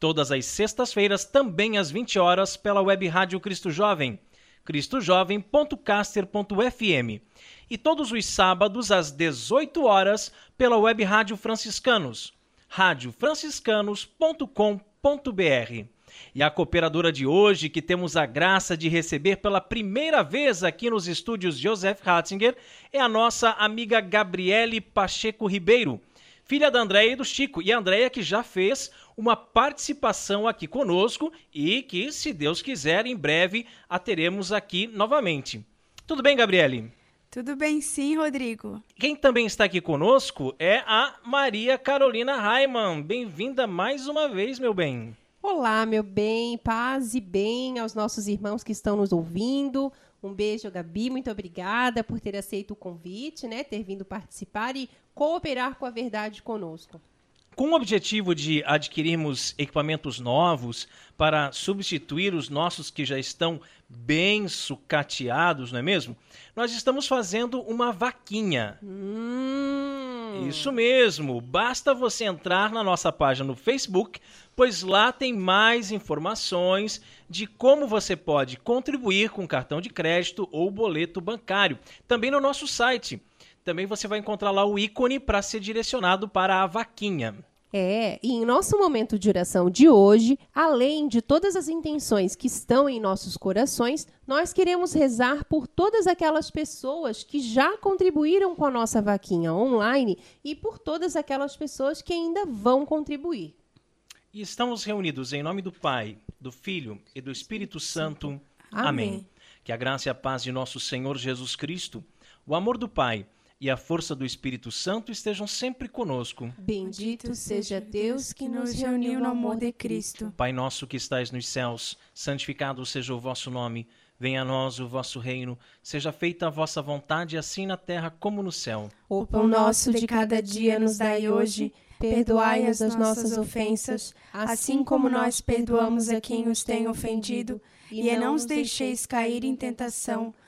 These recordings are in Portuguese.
Todas as sextas-feiras, também às 20 horas, pela web Rádio Cristo Jovem, cristojovem.caster.fm. E todos os sábados, às 18 horas, pela web Rádio Franciscanos, radiofranciscanos.com.br. E a cooperadora de hoje, que temos a graça de receber pela primeira vez aqui nos estúdios Joseph Ratzinger, é a nossa amiga Gabriele Pacheco Ribeiro, filha da Andréia e do Chico. E a Andréia que já fez uma participação aqui conosco e que, se Deus quiser, em breve a teremos aqui novamente. Tudo bem, Gabriele? Tudo bem, sim, Rodrigo. Quem também está aqui conosco é a Maria Carolina Raiman. Bem-vinda mais uma vez, meu bem. Olá, meu bem, paz e bem aos nossos irmãos que estão nos ouvindo. Um beijo, Gabi, muito obrigada por ter aceito o convite, né, ter vindo participar e cooperar com a verdade conosco. Com o objetivo de adquirirmos equipamentos novos para substituir os nossos que já estão bem sucateados, não é mesmo? Nós estamos fazendo uma vaquinha. Hum. Isso mesmo. Basta você entrar na nossa página no Facebook, pois lá tem mais informações de como você pode contribuir com cartão de crédito ou boleto bancário. Também no nosso site também você vai encontrar lá o ícone para ser direcionado para a vaquinha. É, e em nosso momento de oração de hoje, além de todas as intenções que estão em nossos corações, nós queremos rezar por todas aquelas pessoas que já contribuíram com a nossa vaquinha online e por todas aquelas pessoas que ainda vão contribuir. E estamos reunidos em nome do Pai, do Filho e do Espírito Santo. Amém. Amém. Que a graça e a paz de nosso Senhor Jesus Cristo, o amor do Pai e a força do Espírito Santo estejam sempre conosco. Bendito seja Deus que nos reuniu no amor de Cristo. Pai nosso que estais nos céus, santificado seja o vosso nome. Venha a nós o vosso reino. Seja feita a vossa vontade, assim na terra como no céu. O pão nosso de cada dia nos dai hoje. Perdoai-as as nossas ofensas, assim como nós perdoamos a quem nos tem ofendido. E não os deixeis cair em tentação,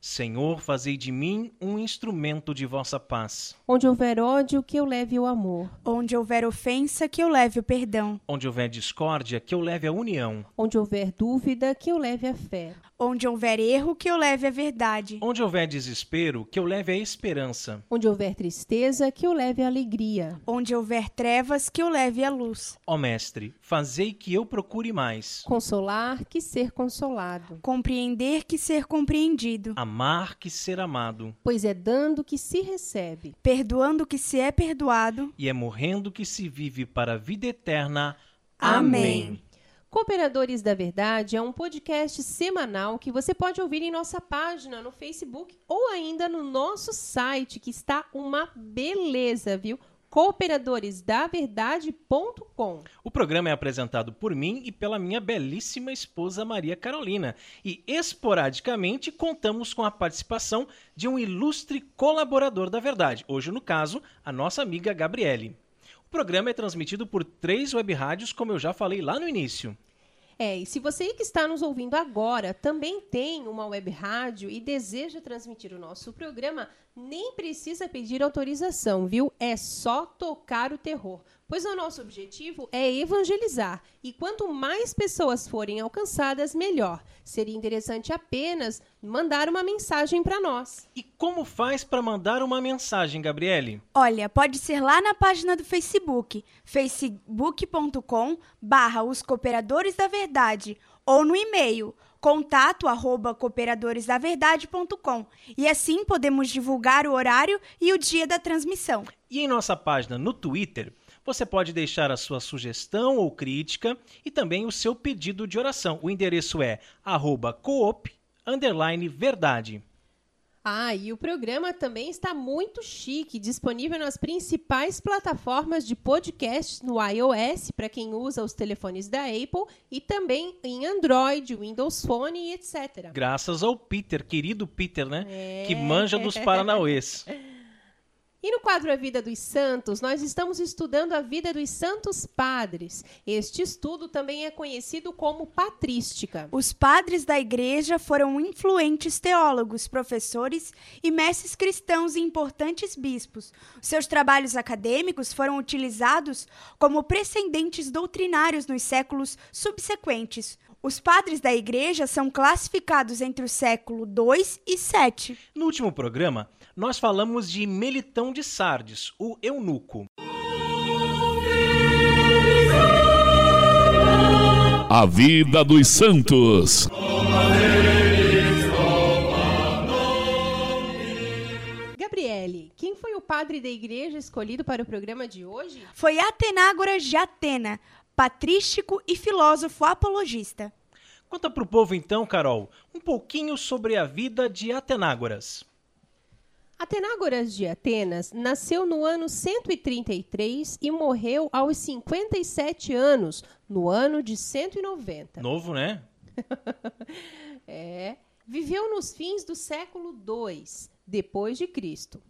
Senhor, fazei de mim um instrumento de vossa paz. Onde houver ódio, que eu leve o amor. Onde houver ofensa, que eu leve o perdão. Onde houver discórdia, que eu leve a união. Onde houver dúvida, que eu leve a fé. Onde houver erro, que eu leve a verdade. Onde houver desespero, que eu leve a esperança. Onde houver tristeza, que eu leve a alegria. Onde houver trevas, que eu leve a luz. Ó Mestre, fazei que eu procure mais. Consolar, que ser consolado. Compreender que ser compreendido. Amar que ser amado. Pois é dando que se recebe. Perdoando que se é perdoado. E é morrendo que se vive para a vida eterna. Amém. Cooperadores da Verdade é um podcast semanal que você pode ouvir em nossa página no Facebook ou ainda no nosso site, que está uma beleza, viu? cooperadoresdaverdade.com. O programa é apresentado por mim e pela minha belíssima esposa Maria Carolina. E esporadicamente contamos com a participação de um ilustre colaborador da verdade. Hoje, no caso, a nossa amiga Gabriele. O programa é transmitido por três web rádios, como eu já falei lá no início. É, e se você que está nos ouvindo agora também tem uma web rádio e deseja transmitir o nosso programa, nem precisa pedir autorização, viu? É só tocar o terror. Pois o nosso objetivo é evangelizar. E quanto mais pessoas forem alcançadas, melhor. Seria interessante apenas mandar uma mensagem para nós. E como faz para mandar uma mensagem, Gabriele? Olha, pode ser lá na página do Facebook, facebook.com barra os cooperadores da verdade, ou no e-mail contato arroba cooperadoresdaverdade.com e assim podemos divulgar o horário e o dia da transmissão. E em nossa página no Twitter, você pode deixar a sua sugestão ou crítica e também o seu pedido de oração. O endereço é arroba coop, verdade. Ah, e o programa também está muito chique, disponível nas principais plataformas de podcasts no iOS, para quem usa os telefones da Apple, e também em Android, Windows Phone e etc. Graças ao Peter, querido Peter, né? É... Que manja dos Paranauês. E no quadro A Vida dos Santos, nós estamos estudando a vida dos santos padres. Este estudo também é conhecido como patrística. Os padres da igreja foram influentes teólogos, professores e mestres cristãos e importantes bispos. Seus trabalhos acadêmicos foram utilizados como precedentes doutrinários nos séculos subsequentes. Os padres da igreja são classificados entre o século II e VII. No último programa, nós falamos de Melitão de Sardes, o eunuco. A vida dos santos. Gabriele, quem foi o padre da igreja escolhido para o programa de hoje? Foi Atenágoras de Atena, patrístico e filósofo apologista. Conta para o povo então, Carol, um pouquinho sobre a vida de Atenágoras. Atenágoras de Atenas nasceu no ano 133 e morreu aos 57 anos, no ano de 190. Novo, né? é. Viveu nos fins do século II, depois de Cristo.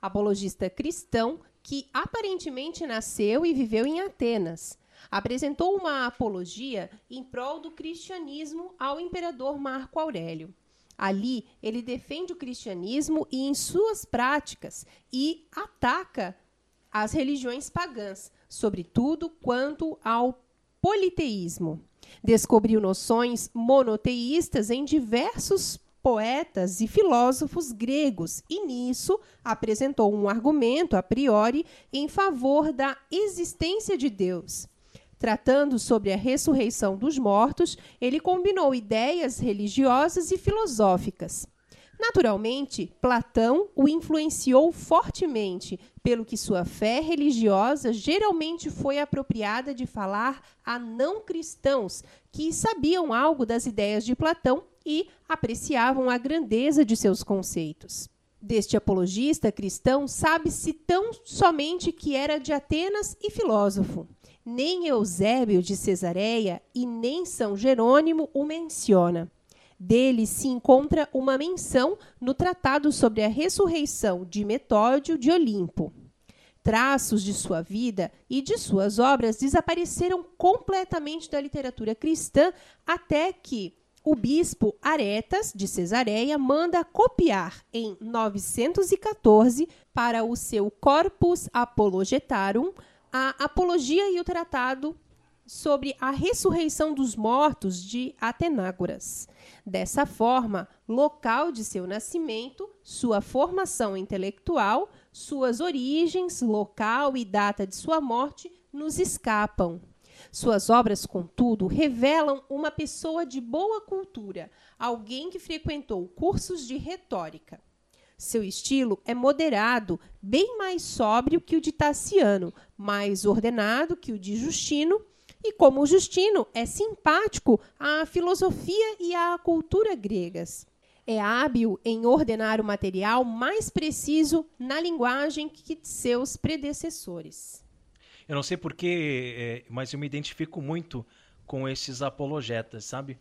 Apologista cristão que aparentemente nasceu e viveu em Atenas apresentou uma apologia em prol do cristianismo ao imperador Marco Aurélio. Ali, ele defende o cristianismo e em suas práticas e ataca as religiões pagãs, sobretudo quanto ao politeísmo. Descobriu noções monoteístas em diversos poetas e filósofos gregos e nisso apresentou um argumento a priori em favor da existência de Deus. Tratando sobre a ressurreição dos mortos, ele combinou ideias religiosas e filosóficas. Naturalmente, Platão o influenciou fortemente, pelo que sua fé religiosa geralmente foi apropriada de falar a não cristãos que sabiam algo das ideias de Platão e apreciavam a grandeza de seus conceitos. Deste apologista cristão, sabe-se tão somente que era de Atenas e filósofo. Nem Eusébio de Cesareia e nem São Jerônimo o menciona. Dele se encontra uma menção no Tratado sobre a Ressurreição de Metódio de Olimpo. Traços de sua vida e de suas obras desapareceram completamente da literatura cristã até que o bispo Aretas de Cesareia manda copiar em 914 para o seu Corpus Apologetarum a Apologia e o Tratado sobre a ressurreição dos mortos de Atenágoras. Dessa forma, local de seu nascimento, sua formação intelectual, suas origens, local e data de sua morte nos escapam. Suas obras, contudo, revelam uma pessoa de boa cultura, alguém que frequentou cursos de retórica. Seu estilo é moderado, bem mais sóbrio que o de Tassiano, mais ordenado que o de Justino, e como Justino é simpático à filosofia e à cultura gregas. É hábil em ordenar o material mais preciso na linguagem que seus predecessores. Eu não sei porquê, é, mas eu me identifico muito com esses apologetas, sabe?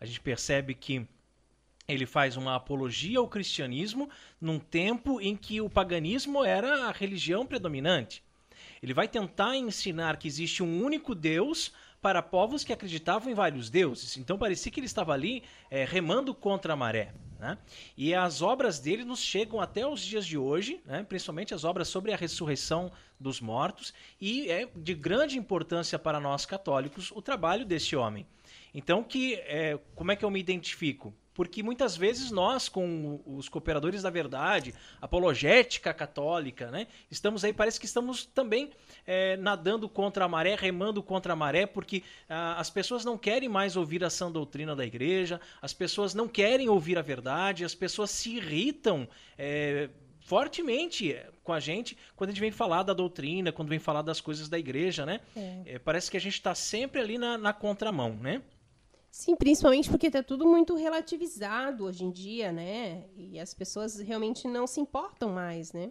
A gente percebe que ele faz uma apologia ao cristianismo num tempo em que o paganismo era a religião predominante. Ele vai tentar ensinar que existe um único Deus para povos que acreditavam em vários deuses. Então parecia que ele estava ali é, remando contra a maré. Né? E as obras dele nos chegam até os dias de hoje, né? principalmente as obras sobre a ressurreição dos mortos, e é de grande importância para nós católicos o trabalho desse homem. Então, que, é, como é que eu me identifico? Porque muitas vezes nós, com os cooperadores da verdade, apologética católica, né, estamos aí, parece que estamos também é, nadando contra a maré, remando contra a maré, porque ah, as pessoas não querem mais ouvir a sã doutrina da igreja, as pessoas não querem ouvir a verdade, as pessoas se irritam. É, fortemente com a gente quando a gente vem falar da doutrina, quando vem falar das coisas da igreja, né? É. É, parece que a gente está sempre ali na, na contramão, né? Sim, principalmente porque está tudo muito relativizado hoje em dia, né? E as pessoas realmente não se importam mais, né?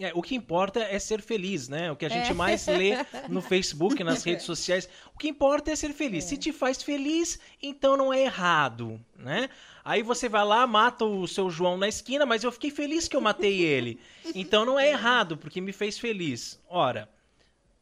É, o que importa é ser feliz, né? O que a gente é. mais lê no Facebook, nas redes sociais. O que importa é ser feliz. É. Se te faz feliz, então não é errado, né? Aí você vai lá, mata o seu João na esquina, mas eu fiquei feliz que eu matei ele. Então não é errado, porque me fez feliz. Ora,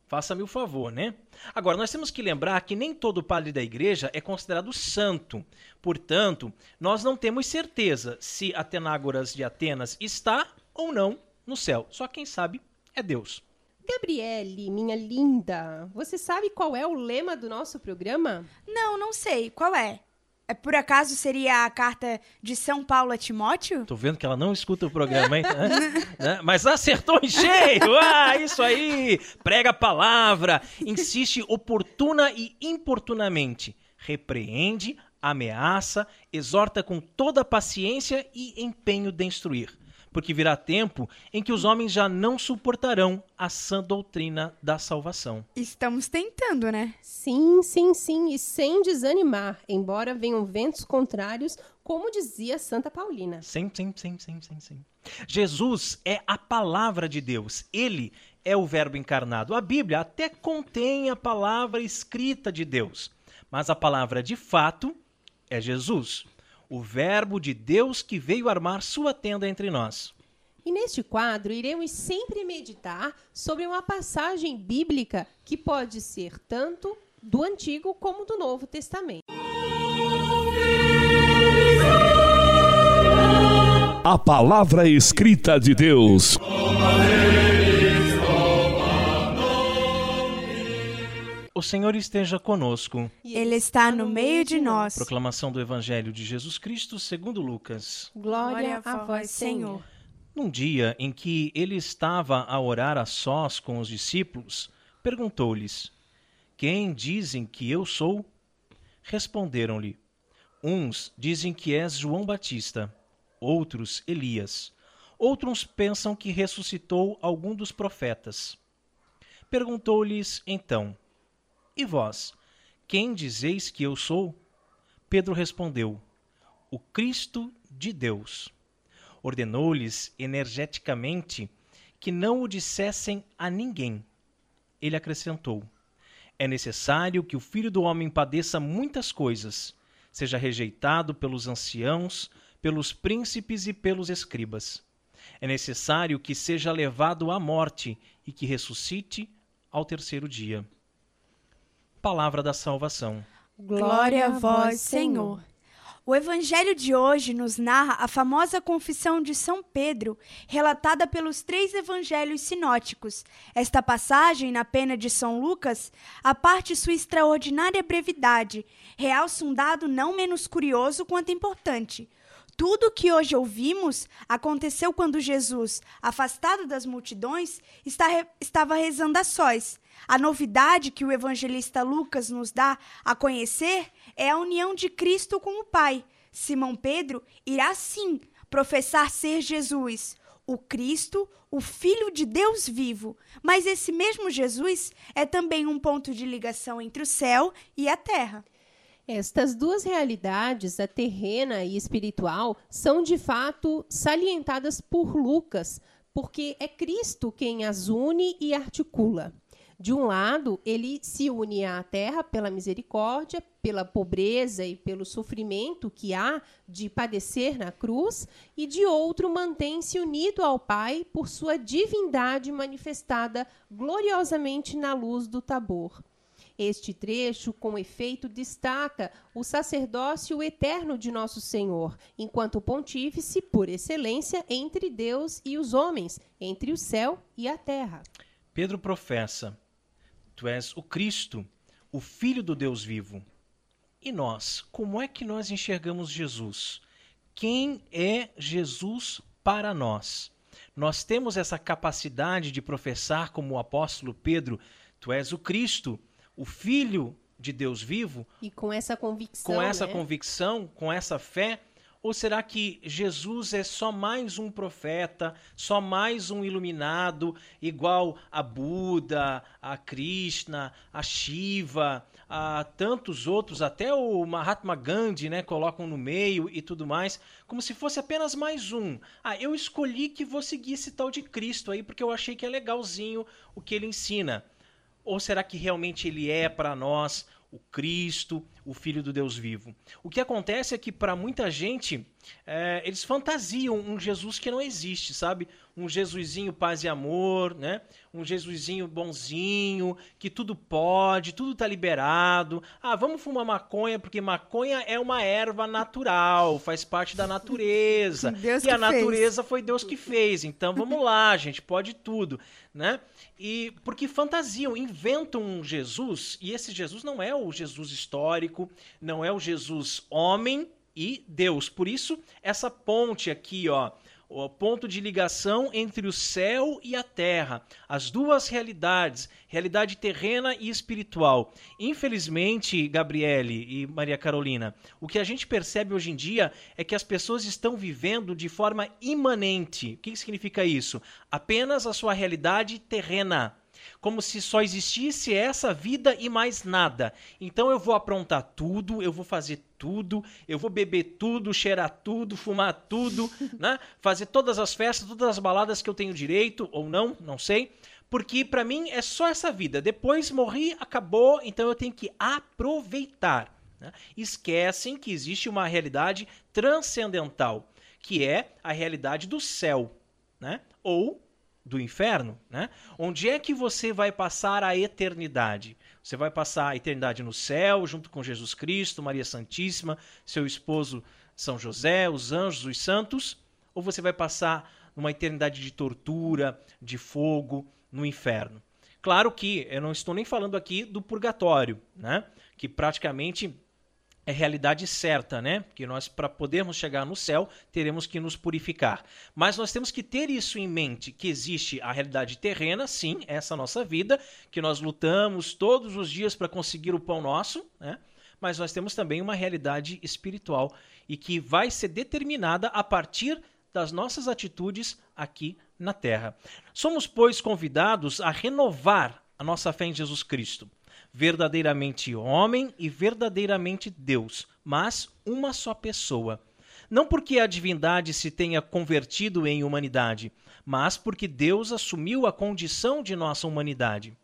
Faça-me o favor, né? Agora, nós temos que lembrar que nem todo padre da igreja é considerado santo. Portanto, nós não temos certeza se Atenágoras de Atenas está ou não no céu. Só quem sabe é Deus. Gabriele, minha linda, você sabe qual é o lema do nosso programa? Não, não sei. Qual é? É, por acaso seria a carta de São Paulo a Timóteo? Tô vendo que ela não escuta o programa, hein? né? Mas acertou em cheio! Ah, isso aí! Prega a palavra, insiste oportuna e importunamente, repreende, ameaça, exorta com toda paciência e empenho de instruir porque virá tempo em que os homens já não suportarão a sã doutrina da salvação. Estamos tentando, né? Sim, sim, sim, e sem desanimar, embora venham ventos contrários, como dizia Santa Paulina. Sim, sim, sim, sim, sim, sim. Jesus é a palavra de Deus. Ele é o verbo encarnado. A Bíblia até contém a palavra escrita de Deus, mas a palavra de fato é Jesus o Verbo de Deus que veio armar sua tenda entre nós. E neste quadro, iremos sempre meditar sobre uma passagem bíblica que pode ser tanto do Antigo como do Novo Testamento. A palavra escrita de Deus. O Senhor esteja conosco. Ele está no meio de nós. Proclamação do Evangelho de Jesus Cristo segundo Lucas. Glória a vós, Senhor. Num dia em que ele estava a orar a sós com os discípulos, perguntou-lhes: Quem dizem que eu sou? Responderam-lhe: Uns dizem que és João Batista, outros Elias, outros pensam que ressuscitou algum dos profetas. Perguntou-lhes então: e vós, quem dizeis que eu sou? Pedro respondeu: O Cristo de Deus. Ordenou-lhes energeticamente que não o dissessem a ninguém. Ele acrescentou: É necessário que o filho do homem padeça muitas coisas, seja rejeitado pelos anciãos, pelos príncipes e pelos escribas. É necessário que seja levado à morte e que ressuscite ao terceiro dia palavra da salvação. Glória a vós, Senhor. O evangelho de hoje nos narra a famosa confissão de São Pedro, relatada pelos três evangelhos sinóticos. Esta passagem, na pena de São Lucas, a parte sua extraordinária brevidade, realça um dado não menos curioso quanto importante. Tudo o que hoje ouvimos aconteceu quando Jesus, afastado das multidões, estava rezando a sós a novidade que o evangelista Lucas nos dá a conhecer é a união de Cristo com o Pai. Simão Pedro irá sim professar ser Jesus, o Cristo, o Filho de Deus vivo. Mas esse mesmo Jesus é também um ponto de ligação entre o céu e a terra. Estas duas realidades, a terrena e espiritual, são de fato salientadas por Lucas, porque é Cristo quem as une e articula. De um lado, ele se une à terra pela misericórdia, pela pobreza e pelo sofrimento que há de padecer na cruz, e de outro, mantém-se unido ao Pai por sua divindade manifestada gloriosamente na luz do Tabor. Este trecho, com efeito, destaca o sacerdócio eterno de nosso Senhor, enquanto pontífice por excelência entre Deus e os homens, entre o céu e a terra. Pedro professa: Tu és o Cristo, o Filho do Deus vivo. E nós, como é que nós enxergamos Jesus? Quem é Jesus para nós? Nós temos essa capacidade de professar, como o apóstolo Pedro, Tu és o Cristo, o Filho de Deus vivo. E com essa convicção. Com essa né? convicção, com essa fé, ou será que Jesus é só mais um profeta, só mais um iluminado, igual a Buda, a Krishna, a Shiva, a tantos outros, até o Mahatma Gandhi, né, colocam no meio e tudo mais, como se fosse apenas mais um. Ah, eu escolhi que vou seguir esse tal de Cristo aí porque eu achei que é legalzinho o que ele ensina. Ou será que realmente ele é para nós o Cristo, o Filho do Deus vivo. O que acontece é que, para muita gente, é, eles fantasiam um Jesus que não existe, sabe? Um Jesusinho paz e amor, né? Um Jesusinho bonzinho, que tudo pode, tudo tá liberado. Ah, vamos fumar maconha, porque maconha é uma erva natural, faz parte da natureza. Deus e a que fez. natureza foi Deus que fez. Então vamos lá, gente, pode tudo, né? E porque fantasiam, inventam um Jesus, e esse Jesus não é o Jesus histórico, não é o Jesus homem e Deus. Por isso, essa ponte aqui, ó, o ponto de ligação entre o céu e a terra, as duas realidades, realidade terrena e espiritual. Infelizmente, Gabriele e Maria Carolina, o que a gente percebe hoje em dia é que as pessoas estão vivendo de forma imanente. O que significa isso? Apenas a sua realidade terrena como se só existisse essa vida e mais nada. Então eu vou aprontar tudo, eu vou fazer tudo, eu vou beber tudo, cheirar tudo, fumar tudo, né? Fazer todas as festas, todas as baladas que eu tenho direito ou não, não sei. Porque para mim é só essa vida. Depois morri, acabou, então eu tenho que aproveitar. né? Esquecem que existe uma realidade transcendental, que é a realidade do céu, né? Ou do inferno, né? Onde é que você vai passar a eternidade? Você vai passar a eternidade no céu, junto com Jesus Cristo, Maria Santíssima, seu esposo São José, os anjos, os santos, ou você vai passar numa eternidade de tortura, de fogo, no inferno? Claro que eu não estou nem falando aqui do purgatório, né? Que praticamente é realidade certa, né? Que nós, para podermos chegar no céu, teremos que nos purificar. Mas nós temos que ter isso em mente, que existe a realidade terrena, sim, essa nossa vida, que nós lutamos todos os dias para conseguir o pão nosso, né? Mas nós temos também uma realidade espiritual e que vai ser determinada a partir das nossas atitudes aqui na terra. Somos, pois, convidados a renovar a nossa fé em Jesus Cristo verdadeiramente homem e verdadeiramente Deus, mas uma só pessoa. Não porque a divindade se tenha convertido em humanidade, mas porque Deus assumiu a condição de nossa humanidade.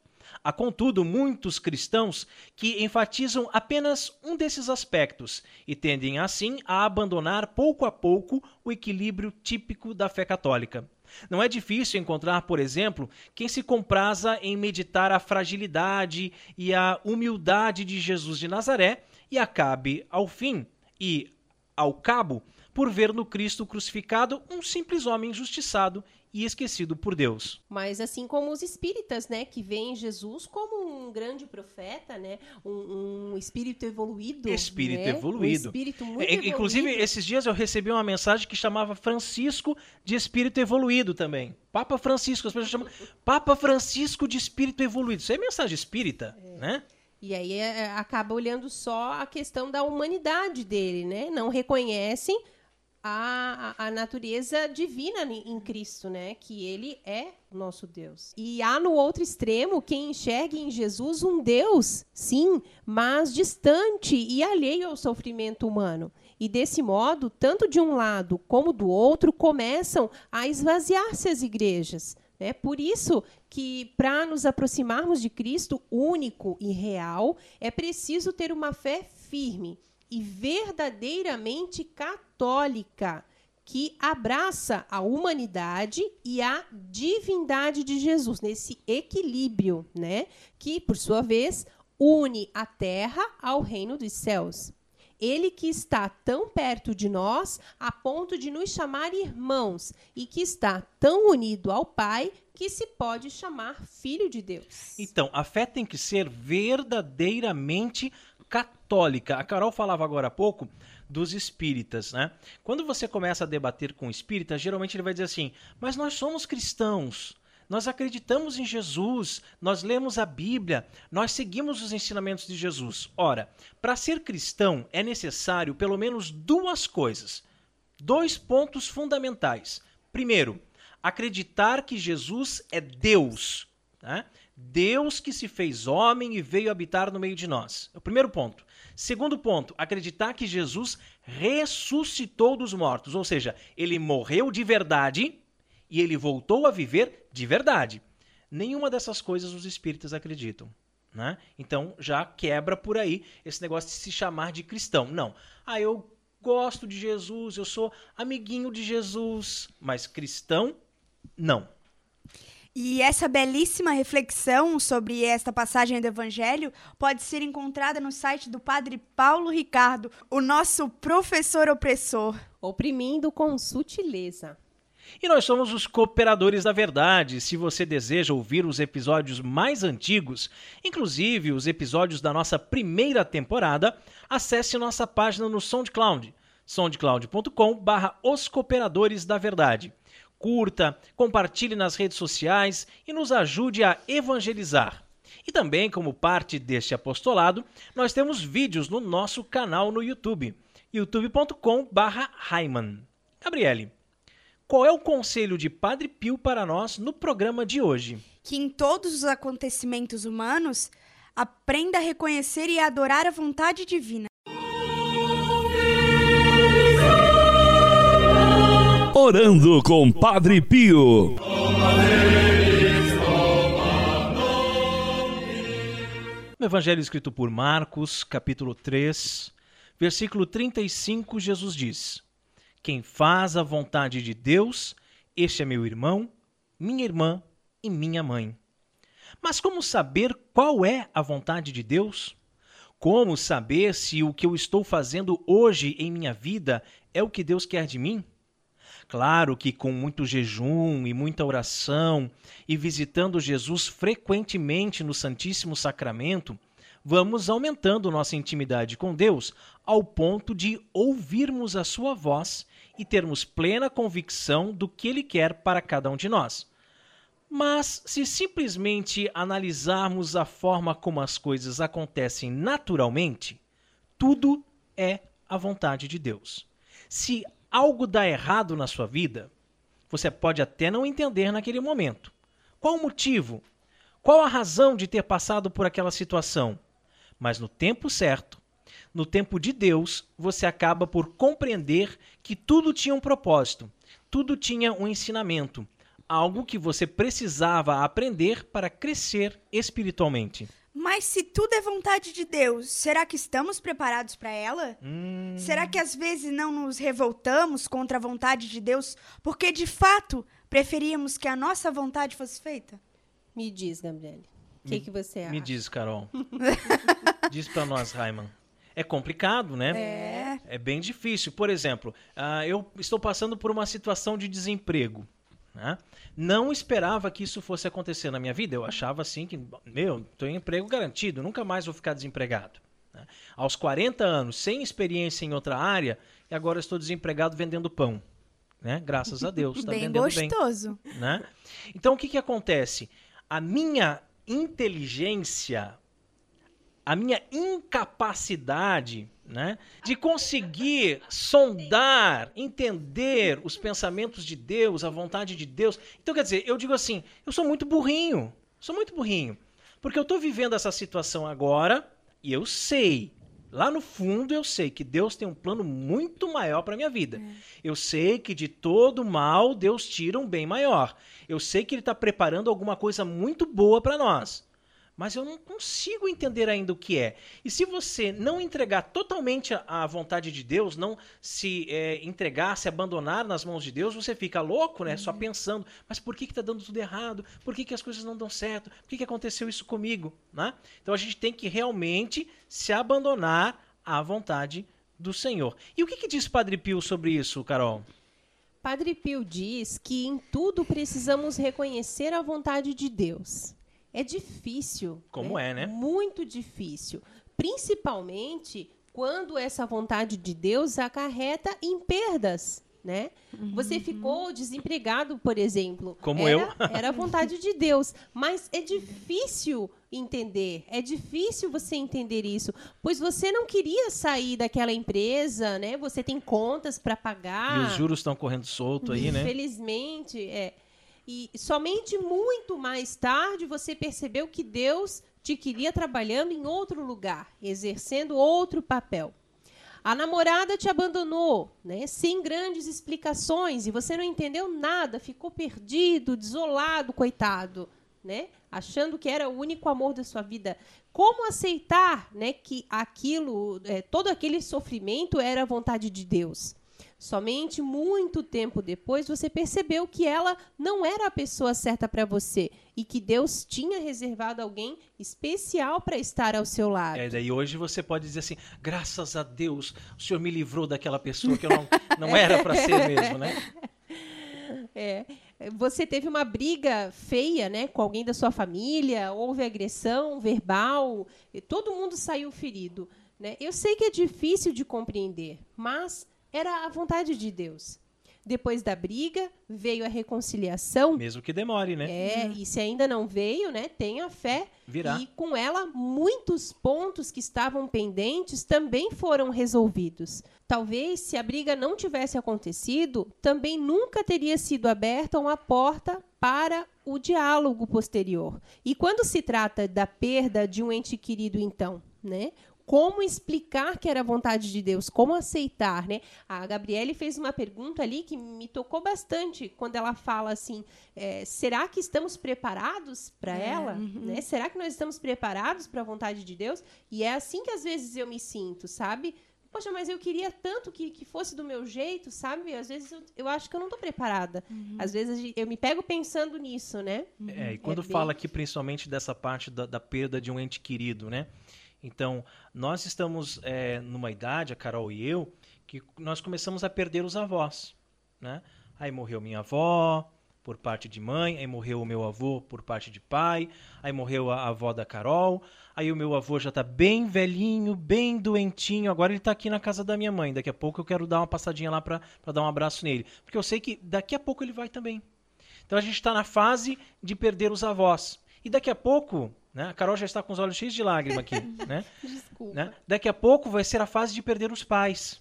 Há, contudo, muitos cristãos que enfatizam apenas um desses aspectos e tendem, assim, a abandonar pouco a pouco o equilíbrio típico da fé católica. Não é difícil encontrar, por exemplo, quem se compraza em meditar a fragilidade e a humildade de Jesus de Nazaré e acabe, ao fim e ao cabo, por ver no Cristo crucificado um simples homem injustiçado e esquecido por Deus. Mas assim como os espíritas, né, que veem Jesus como um grande profeta, né, um, um espírito evoluído, Espírito né? evoluído. um espírito muito É, Inclusive, evoluído. esses dias eu recebi uma mensagem que chamava Francisco de Espírito Evoluído também. Papa Francisco, as pessoas chamam Papa Francisco de Espírito Evoluído. Isso é mensagem espírita, né? E aí é, acaba olhando só a questão da humanidade dele, né? Não reconhecem a, a, natureza divina em Cristo, né? Que ele é nosso Deus. E há no outro extremo quem enxerga em Jesus um Deus, sim, mas distante e alheio ao sofrimento humano. E desse modo, tanto de um lado como do outro, começam a esvaziar-se as igrejas. né? Por isso que, para nos aproximarmos de Cristo único e real, é preciso ter uma fé firme e verdadeiramente católica, que abraça a humanidade e a divindade de Jesus, nesse equilíbrio, né? Que, por sua vez, une a terra ao reino dos céus. Ele que está tão perto de nós a ponto de nos chamar irmãos e que está tão unido ao Pai que se pode chamar filho de Deus. Então, a fé tem que ser verdadeiramente católica. A Carol falava agora há pouco dos espíritas, né? Quando você começa a debater com espírita, geralmente ele vai dizer assim: "Mas nós somos cristãos. Nós acreditamos em Jesus, nós lemos a Bíblia, nós seguimos os ensinamentos de Jesus. Ora, para ser cristão é necessário pelo menos duas coisas. Dois pontos fundamentais. Primeiro, acreditar que Jesus é Deus. Né? Deus que se fez homem e veio habitar no meio de nós. É o primeiro ponto. Segundo ponto, acreditar que Jesus ressuscitou dos mortos, ou seja, ele morreu de verdade e ele voltou a viver de verdade. Nenhuma dessas coisas os espíritas acreditam. Né? Então já quebra por aí esse negócio de se chamar de cristão. Não. Ah, eu gosto de Jesus, eu sou amiguinho de Jesus, mas cristão, não. E essa belíssima reflexão sobre esta passagem do Evangelho pode ser encontrada no site do Padre Paulo Ricardo, o nosso professor opressor. Oprimindo com sutileza. E nós somos os Cooperadores da Verdade. Se você deseja ouvir os episódios mais antigos, inclusive os episódios da nossa primeira temporada, acesse nossa página no SoundCloud, soundcloud.com/barra Os Cooperadores da Verdade. Curta, compartilhe nas redes sociais e nos ajude a evangelizar. E também, como parte deste apostolado, nós temos vídeos no nosso canal no YouTube, youtube.com/Raiman. Gabriele, qual é o conselho de Padre Pio para nós no programa de hoje? Que em todos os acontecimentos humanos, aprenda a reconhecer e adorar a vontade divina. Orando com Padre Pio. No Evangelho escrito por Marcos, capítulo 3, versículo 35, Jesus diz: quem faz a vontade de Deus, este é meu irmão, minha irmã e minha mãe. Mas como saber qual é a vontade de Deus? Como saber se o que eu estou fazendo hoje em minha vida é o que Deus quer de mim? Claro que com muito jejum e muita oração e visitando Jesus frequentemente no Santíssimo Sacramento, vamos aumentando nossa intimidade com Deus ao ponto de ouvirmos a sua voz e termos plena convicção do que Ele quer para cada um de nós. Mas, se simplesmente analisarmos a forma como as coisas acontecem naturalmente, tudo é a vontade de Deus. Se algo dá errado na sua vida, você pode até não entender naquele momento. Qual o motivo? Qual a razão de ter passado por aquela situação? Mas no tempo certo, no tempo de Deus, você acaba por compreender que tudo tinha um propósito, tudo tinha um ensinamento, algo que você precisava aprender para crescer espiritualmente. Mas se tudo é vontade de Deus, será que estamos preparados para ela? Hum... Será que às vezes não nos revoltamos contra a vontade de Deus porque de fato preferíamos que a nossa vontade fosse feita? Me diz, Gabriele. O que, que você acha? Me diz, Carol. diz para nós, Raiman. É complicado, né? É. É bem difícil. Por exemplo, uh, eu estou passando por uma situação de desemprego. Né? Não esperava que isso fosse acontecer na minha vida. Eu achava assim que, meu, estou em emprego garantido, nunca mais vou ficar desempregado. Né? Aos 40 anos, sem experiência em outra área, e agora estou desempregado vendendo pão. Né? Graças a Deus. Está vendendo gostoso. bem. Né? Então, o que, que acontece? A minha inteligência a minha incapacidade né, de conseguir sondar, entender os pensamentos de Deus, a vontade de Deus. Então, quer dizer, eu digo assim, eu sou muito burrinho, sou muito burrinho, porque eu estou vivendo essa situação agora e eu sei, lá no fundo eu sei que Deus tem um plano muito maior para minha vida. É. Eu sei que de todo mal Deus tira um bem maior. Eu sei que Ele está preparando alguma coisa muito boa para nós. Mas eu não consigo entender ainda o que é. E se você não entregar totalmente à vontade de Deus, não se é, entregar, se abandonar nas mãos de Deus, você fica louco, né? Uhum. Só pensando, mas por que está dando tudo errado? Por que, que as coisas não dão certo? Por que, que aconteceu isso comigo? Né? Então a gente tem que realmente se abandonar à vontade do Senhor. E o que, que diz Padre Pio sobre isso, Carol? Padre Pio diz que em tudo precisamos reconhecer a vontade de Deus. É difícil. Como né? é, né? Muito difícil. Principalmente quando essa vontade de Deus acarreta em perdas. Né? Uhum. Você ficou desempregado, por exemplo. Como era, eu. era a vontade de Deus. Mas é difícil entender. É difícil você entender isso, pois você não queria sair daquela empresa, né? Você tem contas para pagar. E os juros estão correndo solto aí, né? Infelizmente, é. E somente muito mais tarde você percebeu que Deus te queria trabalhando em outro lugar, exercendo outro papel. A namorada te abandonou, né, sem grandes explicações, e você não entendeu nada, ficou perdido, desolado, coitado, né, achando que era o único amor da sua vida. Como aceitar, né, que aquilo, é, todo aquele sofrimento era a vontade de Deus? Somente muito tempo depois você percebeu que ela não era a pessoa certa para você e que Deus tinha reservado alguém especial para estar ao seu lado. É, daí hoje você pode dizer assim: graças a Deus, o Senhor me livrou daquela pessoa que eu não, não era para ser mesmo, né? É. Você teve uma briga feia, né, com alguém da sua família, houve agressão verbal, todo mundo saiu ferido, né? Eu sei que é difícil de compreender, mas era a vontade de Deus. Depois da briga, veio a reconciliação. Mesmo que demore, né? É, e se ainda não veio, né? Tenha fé. Virá. E com ela, muitos pontos que estavam pendentes também foram resolvidos. Talvez, se a briga não tivesse acontecido, também nunca teria sido aberta uma porta para o diálogo posterior. E quando se trata da perda de um ente querido, então, né? Como explicar que era a vontade de Deus, como aceitar, né? A Gabriele fez uma pergunta ali que me tocou bastante quando ela fala assim: é, será que estamos preparados para é, ela? Uhum. Né? Será que nós estamos preparados para a vontade de Deus? E é assim que às vezes eu me sinto, sabe? Poxa, mas eu queria tanto que, que fosse do meu jeito, sabe? Às vezes eu, eu acho que eu não estou preparada. Uhum. Às vezes eu me pego pensando nisso, né? É, e quando é fala bem... aqui principalmente dessa parte da, da perda de um ente querido, né? Então, nós estamos é, numa idade, a Carol e eu, que nós começamos a perder os avós. Né? Aí morreu minha avó, por parte de mãe, aí morreu o meu avô por parte de pai, aí morreu a avó da Carol, aí o meu avô já está bem velhinho, bem doentinho, agora ele está aqui na casa da minha mãe, daqui a pouco eu quero dar uma passadinha lá para dar um abraço nele, porque eu sei que daqui a pouco ele vai também. Então a gente está na fase de perder os avós, e daqui a pouco né? A Carol já está com os olhos cheios de lágrima aqui. né? Desculpa. Né? Daqui a pouco vai ser a fase de perder os pais.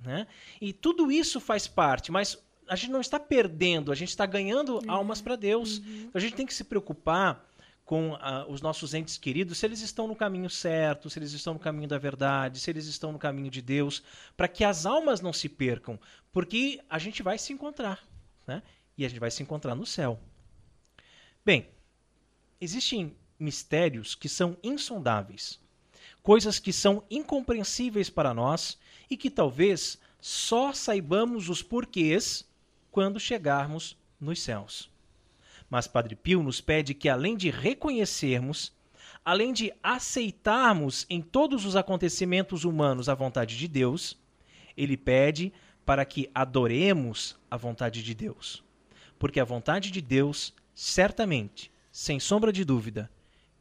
Né? E tudo isso faz parte, mas a gente não está perdendo, a gente está ganhando uhum. almas para Deus. Uhum. Então a gente tem que se preocupar com uh, os nossos entes queridos, se eles estão no caminho certo, se eles estão no caminho da verdade, se eles estão no caminho de Deus, para que as almas não se percam, porque a gente vai se encontrar, né? E a gente vai se encontrar no céu. Bem, existem mistérios que são insondáveis, coisas que são incompreensíveis para nós e que talvez só saibamos os porquês quando chegarmos nos céus. Mas Padre Pio nos pede que, além de reconhecermos, além de aceitarmos em todos os acontecimentos humanos a vontade de Deus, ele pede para que adoremos a vontade de Deus. Porque a vontade de Deus, certamente, sem sombra de dúvida,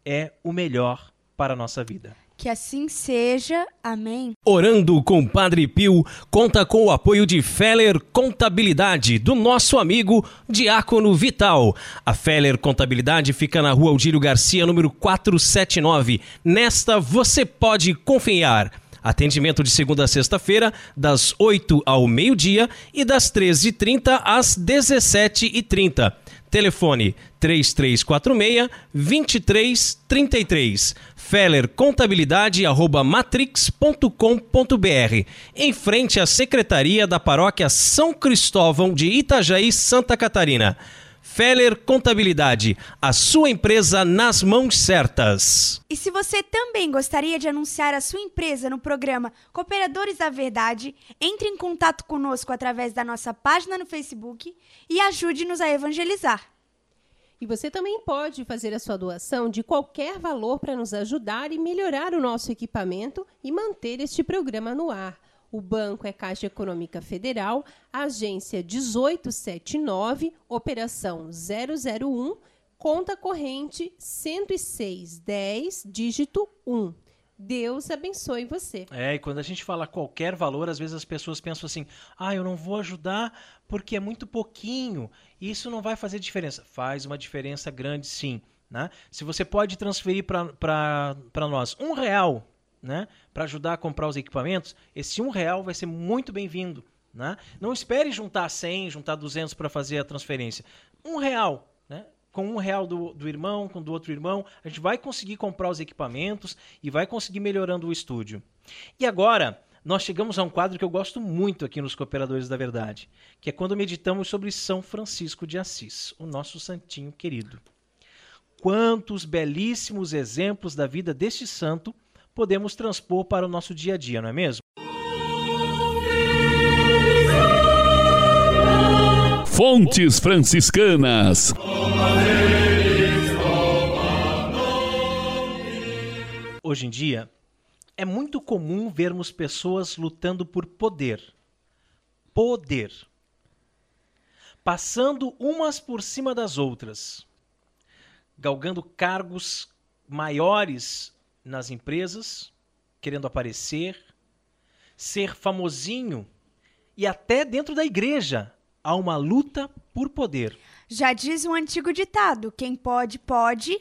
é o melhor para a nossa vida. Que assim seja. Amém. Orando com Padre Pio conta com o apoio de Feller Contabilidade, do nosso amigo Diácono Vital. A Feller Contabilidade fica na rua Aldírio Garcia, número 479. Nesta você pode confiar. Atendimento de segunda a sexta-feira, das 8 ao meio-dia e das 13h30 às 17h30. Telefone 3346 2333. Feller Contabilidade arroba matrix.com.br. Em frente à Secretaria da Paróquia São Cristóvão de Itajaí, Santa Catarina. Feller Contabilidade, a sua empresa nas mãos certas. E se você também gostaria de anunciar a sua empresa no programa Cooperadores da Verdade, entre em contato conosco através da nossa página no Facebook e ajude-nos a evangelizar. E você também pode fazer a sua doação de qualquer valor para nos ajudar e melhorar o nosso equipamento e manter este programa no ar. O banco é Caixa Econômica Federal, agência 1879, operação 001, conta corrente 10610, dígito 1. Deus abençoe você. É, e quando a gente fala qualquer valor, às vezes as pessoas pensam assim: ah, eu não vou ajudar porque é muito pouquinho, isso não vai fazer diferença. Faz uma diferença grande, sim. Né? Se você pode transferir para nós um real né, para ajudar a comprar os equipamentos, esse um real vai ser muito bem-vindo. Né? Não espere juntar 100, juntar 200 para fazer a transferência. Um real, né? com um real do, do irmão, com do outro irmão, a gente vai conseguir comprar os equipamentos e vai conseguir melhorando o estúdio. E agora, nós chegamos a um quadro que eu gosto muito aqui nos Cooperadores da Verdade, que é quando meditamos sobre São Francisco de Assis, o nosso santinho querido. Quantos belíssimos exemplos da vida deste santo podemos transpor para o nosso dia a dia, não é mesmo? Fontes Franciscanas. Hoje em dia, é muito comum vermos pessoas lutando por poder. Poder. Passando umas por cima das outras, galgando cargos maiores nas empresas, querendo aparecer, ser famosinho e até dentro da igreja há uma luta por poder. Já diz um antigo ditado: quem pode, pode,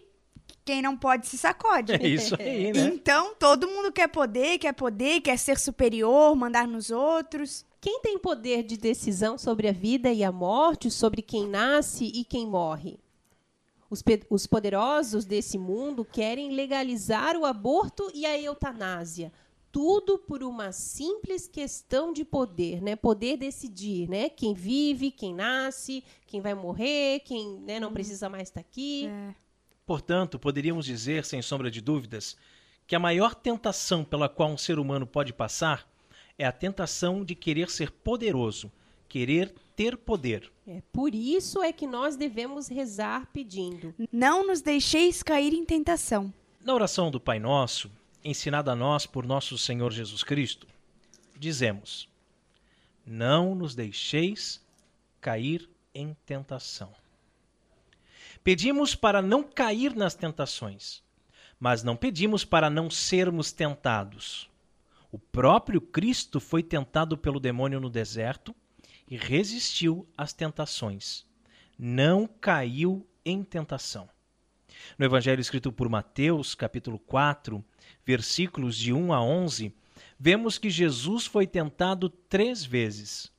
quem não pode se sacode. É isso aí, né? Então, todo mundo quer poder, quer poder, quer ser superior, mandar nos outros. Quem tem poder de decisão sobre a vida e a morte, sobre quem nasce e quem morre? Os, os poderosos desse mundo querem legalizar o aborto e a eutanásia. Tudo por uma simples questão de poder, né? Poder decidir, né? Quem vive, quem nasce, quem vai morrer, quem né, não precisa mais estar aqui. É. Portanto, poderíamos dizer, sem sombra de dúvidas, que a maior tentação pela qual um ser humano pode passar é a tentação de querer ser poderoso, querer ter poder. É, por isso é que nós devemos rezar pedindo: Não nos deixeis cair em tentação. Na oração do Pai Nosso, ensinada a nós por nosso Senhor Jesus Cristo, dizemos: Não nos deixeis cair em tentação. Pedimos para não cair nas tentações, mas não pedimos para não sermos tentados. O próprio Cristo foi tentado pelo demônio no deserto e resistiu às tentações. Não caiu em tentação. No Evangelho escrito por Mateus, capítulo 4, versículos de 1 a 11, vemos que Jesus foi tentado três vezes.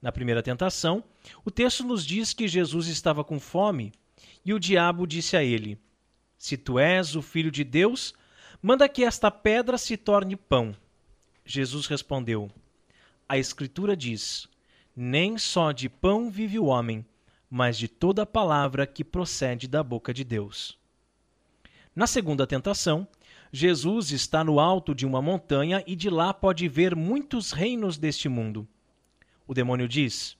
Na primeira tentação, o texto nos diz que Jesus estava com fome e o diabo disse a ele: Se tu és o filho de Deus, manda que esta pedra se torne pão. Jesus respondeu: A Escritura diz: nem só de pão vive o homem, mas de toda palavra que procede da boca de Deus. Na segunda tentação, Jesus está no alto de uma montanha e de lá pode ver muitos reinos deste mundo. O demônio diz: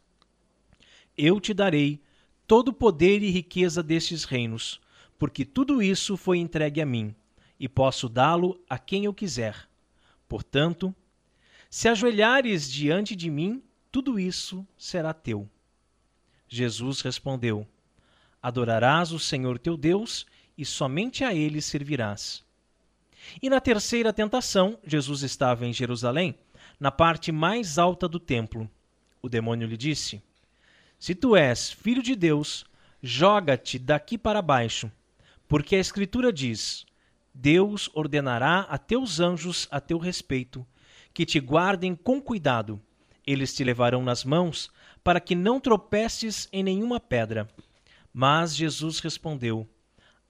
Eu te darei todo o poder e riqueza destes reinos, porque tudo isso foi entregue a mim, e posso dá-lo a quem eu quiser. Portanto, se ajoelhares diante de mim, tudo isso será teu. Jesus respondeu: Adorarás o Senhor teu Deus e somente a ele servirás. E na terceira tentação, Jesus estava em Jerusalém, na parte mais alta do templo. O demônio lhe disse: Se tu és filho de Deus, joga-te daqui para baixo, porque a Escritura diz: Deus ordenará a teus anjos a teu respeito, que te guardem com cuidado eles te levarão nas mãos, para que não tropeces em nenhuma pedra. Mas Jesus respondeu: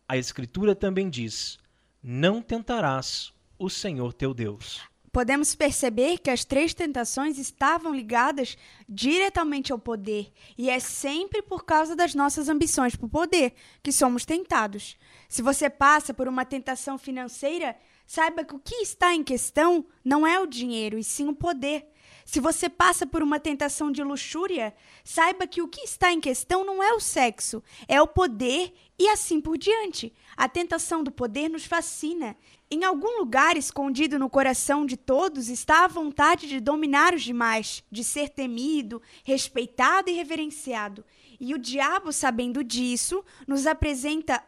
A Escritura também diz: Não tentarás o Senhor teu Deus. podemos perceber que as três tentações estavam ligadas diretamente ao poder, e é sempre por causa das nossas ambições por poder que somos tentados. Se você passa por uma tentação financeira, saiba que o que está em questão não é o dinheiro, e sim o poder. Se você passa por uma tentação de luxúria, saiba que o que está em questão não é o sexo, é o poder e assim por diante. A tentação do poder nos fascina. Em algum lugar escondido no coração de todos está a vontade de dominar os demais, de ser temido, respeitado e reverenciado. E o diabo, sabendo disso, nos apresenta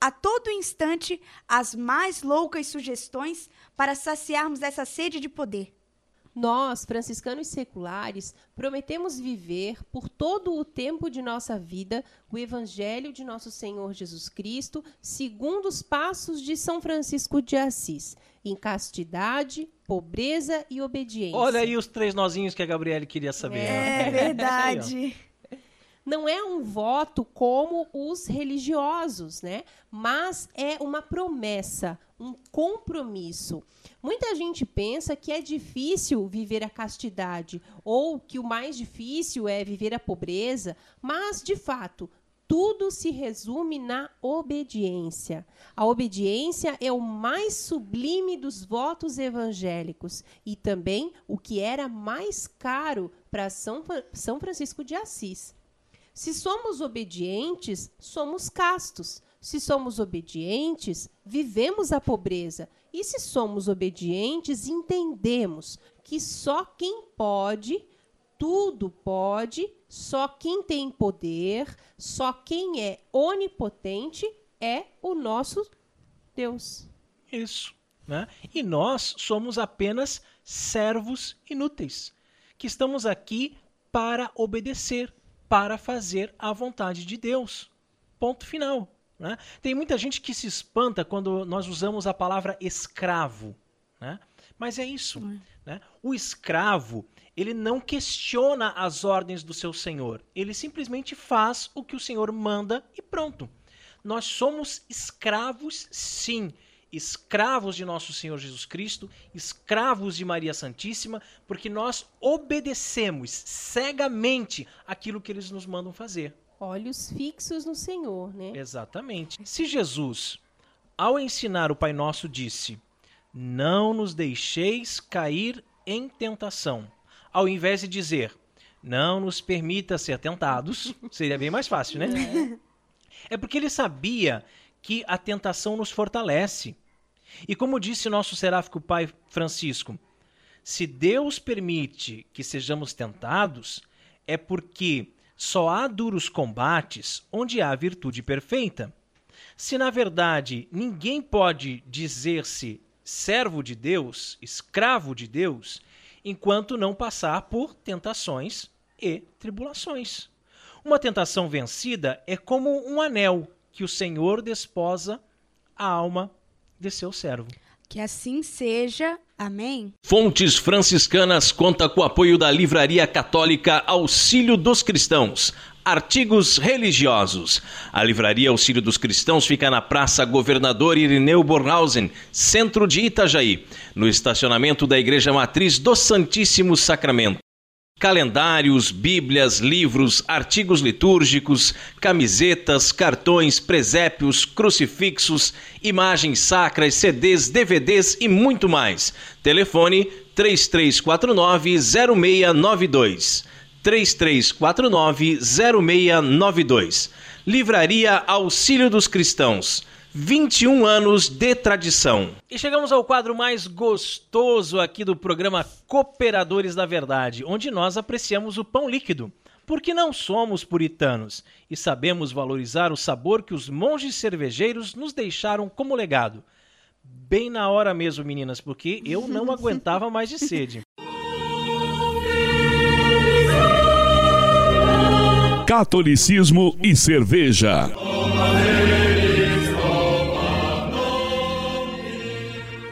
a todo instante as mais loucas sugestões para saciarmos essa sede de poder. Nós, franciscanos seculares, prometemos viver por todo o tempo de nossa vida o Evangelho de nosso Senhor Jesus Cristo, segundo os passos de São Francisco de Assis, em castidade, pobreza e obediência. Olha aí os três nozinhos que a Gabriele queria saber. É ó. verdade. Não é um voto como os religiosos, né? Mas é uma promessa, um compromisso. Muita gente pensa que é difícil viver a castidade ou que o mais difícil é viver a pobreza, mas de fato, tudo se resume na obediência. A obediência é o mais sublime dos votos evangélicos e também o que era mais caro para São, São Francisco de Assis. Se somos obedientes, somos castos. Se somos obedientes, vivemos a pobreza. E se somos obedientes, entendemos que só quem pode, tudo pode, só quem tem poder, só quem é onipotente é o nosso Deus. Isso. Né? E nós somos apenas servos inúteis, que estamos aqui para obedecer, para fazer a vontade de Deus. Ponto final. Né? Tem muita gente que se espanta quando nós usamos a palavra escravo. Né? Mas é isso. Né? O escravo, ele não questiona as ordens do seu senhor. Ele simplesmente faz o que o senhor manda e pronto. Nós somos escravos, sim. Escravos de nosso Senhor Jesus Cristo, escravos de Maria Santíssima, porque nós obedecemos cegamente aquilo que eles nos mandam fazer. Olhos fixos no Senhor, né? Exatamente. Se Jesus, ao ensinar o Pai Nosso, disse: Não nos deixeis cair em tentação, ao invés de dizer: Não nos permita ser tentados, seria bem mais fácil, né? É porque ele sabia que a tentação nos fortalece. E como disse nosso seráfico pai Francisco, se Deus permite que sejamos tentados, é porque só há duros combates onde há virtude perfeita. Se na verdade ninguém pode dizer-se servo de Deus, escravo de Deus, enquanto não passar por tentações e tribulações. Uma tentação vencida é como um anel que o Senhor desposa a alma de seu servo. Que assim seja. Amém. Fontes Franciscanas conta com o apoio da Livraria Católica Auxílio dos Cristãos. Artigos religiosos. A Livraria Auxílio dos Cristãos fica na Praça Governador Irineu Bornhausen, centro de Itajaí, no estacionamento da Igreja Matriz do Santíssimo Sacramento. Calendários, bíblias, livros, artigos litúrgicos, camisetas, cartões, presépios, crucifixos, imagens sacras, CDs, DVDs e muito mais. Telefone 3349-0692. 3349-0692. Livraria Auxílio dos Cristãos. 21 anos de tradição. E chegamos ao quadro mais gostoso aqui do programa Cooperadores da Verdade, onde nós apreciamos o pão líquido. Porque não somos puritanos e sabemos valorizar o sabor que os monges cervejeiros nos deixaram como legado. Bem na hora mesmo, meninas, porque eu não aguentava mais de sede. Catolicismo e cerveja.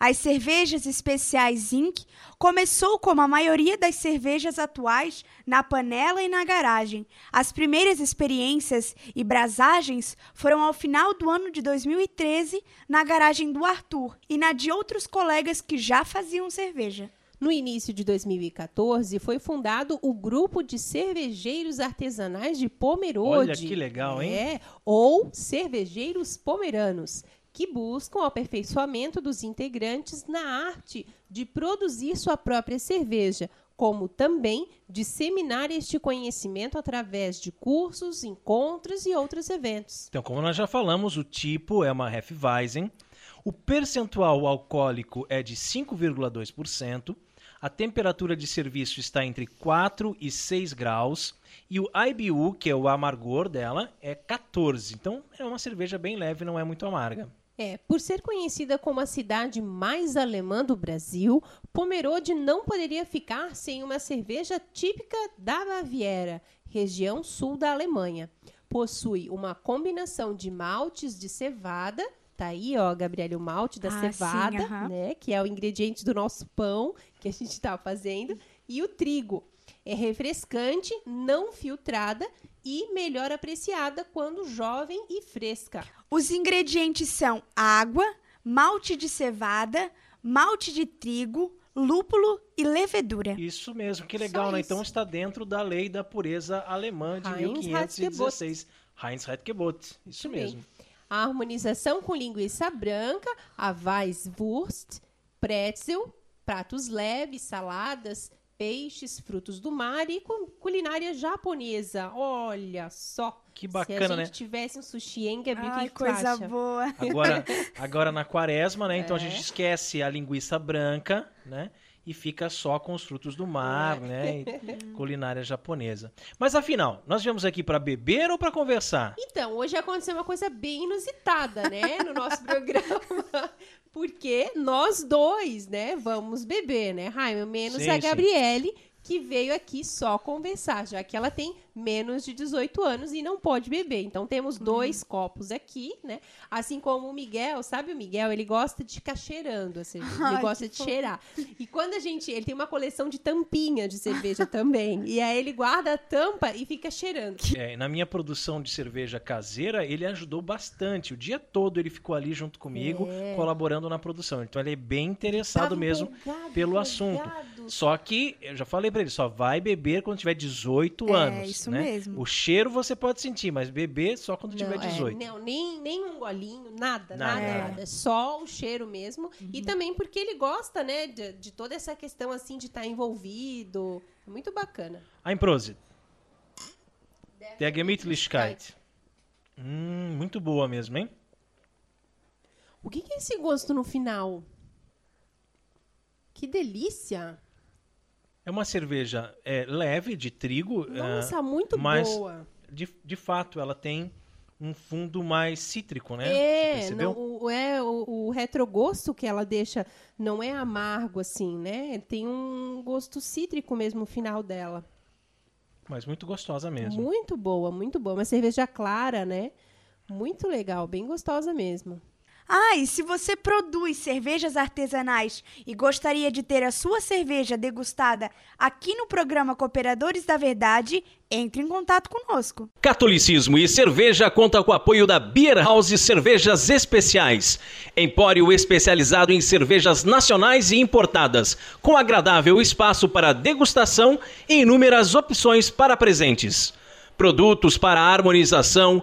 As cervejas especiais Zinc começou como a maioria das cervejas atuais na panela e na garagem. As primeiras experiências e brasagens foram ao final do ano de 2013 na garagem do Arthur e na de outros colegas que já faziam cerveja. No início de 2014, foi fundado o Grupo de Cervejeiros Artesanais de Pomerode. Olha que legal, hein? É, ou Cervejeiros Pomeranos, que buscam o aperfeiçoamento dos integrantes na arte de produzir sua própria cerveja, como também disseminar este conhecimento através de cursos, encontros e outros eventos. Então, como nós já falamos, o tipo é uma Hefeweizen, o percentual alcoólico é de 5,2%, a temperatura de serviço está entre 4 e 6 graus e o IBU, que é o amargor dela, é 14. Então é uma cerveja bem leve, não é muito amarga. É, por ser conhecida como a cidade mais alemã do Brasil, Pomerode não poderia ficar sem uma cerveja típica da Baviera, região sul da Alemanha. Possui uma combinação de maltes de cevada, tá aí, ó, Gabriele, o malte da Ah, cevada, sim, aham. né, que é o ingrediente do nosso pão que a gente está fazendo, e o trigo. É refrescante, não filtrada e melhor apreciada quando jovem e fresca. Os ingredientes são água, malte de cevada, malte de trigo, lúpulo e levedura. Isso mesmo, que legal, né? Então está dentro da lei da pureza alemã de Heinz 1516. Heinz Redgebot. Isso Isso mesmo. A harmonização com linguiça branca, a Weisswurst, pretzel, pratos leves, saladas, peixes, frutos do mar e cu- culinária japonesa. Olha só. Que Se bacana, a né? gente tivesse um sushi, hein, Gabi? o Ai, que, coisa acha? boa. Agora, agora na quaresma, né? Então a É. gente esquece a linguiça branca, né? E fica só com os frutos do mar, É. né? E culinária japonesa. Mas afinal, nós viemos aqui para beber ou para conversar? Então, hoje aconteceu uma coisa bem inusitada, né, no nosso programa. Porque nós dois, né, vamos beber, né, Raimon? Menos Sim, a sim. Que veio aqui só conversar, já que ela tem menos de 18 anos e não pode beber. Então, temos dois copos aqui, né? Assim como o Miguel, sabe o Miguel? Ele gosta de ficar cheirando a cerveja. Ai, ele gosta de fofo. cheirar. E quando a gente. Ele tem uma coleção de tampinha de cerveja também. E aí ele guarda a tampa e fica cheirando. É, na minha produção de cerveja caseira, ele ajudou bastante. O dia todo ele ficou ali junto comigo, É. colaborando na produção. Então ele é bem interessado Tava mesmo empolgado, pelo assunto. Só que, eu já falei pra ele, só vai beber quando tiver 18 É, anos. isso né? mesmo. O cheiro você pode sentir, mas beber só quando tiver Não, é, 18. não, nem, nem um golinho, nada, Nada. nada, É. nada. Só o cheiro mesmo. Uhum. E também porque ele gosta, né, de, de toda essa questão, assim, de estar envolvido. É muito bacana. Ein Prosit. Der Gemütlichkeit. Hum, muito boa mesmo, hein? O que, que é esse gosto no final? Que delícia! É uma cerveja é, leve, de trigo. Nossa, ah, muito mas boa. de, de fato, ela tem um fundo mais cítrico, né? Você É, percebeu? não, o, é o, o retrogosto que ela deixa não é amargo assim, né? Tem um gosto cítrico mesmo no final dela. Mas muito gostosa mesmo. Muito boa, muito boa. Uma cerveja clara, né? Muito legal, bem gostosa mesmo. Ah, e se você produz cervejas artesanais e gostaria de ter a sua cerveja degustada aqui no programa Cooperadores da Verdade, entre em contato conosco. Catolicismo e Cerveja conta com o apoio da Beer House Cervejas Especiais, empório especializado em cervejas nacionais e importadas, com agradável espaço para degustação e inúmeras opções para presentes. Produtos para harmonização,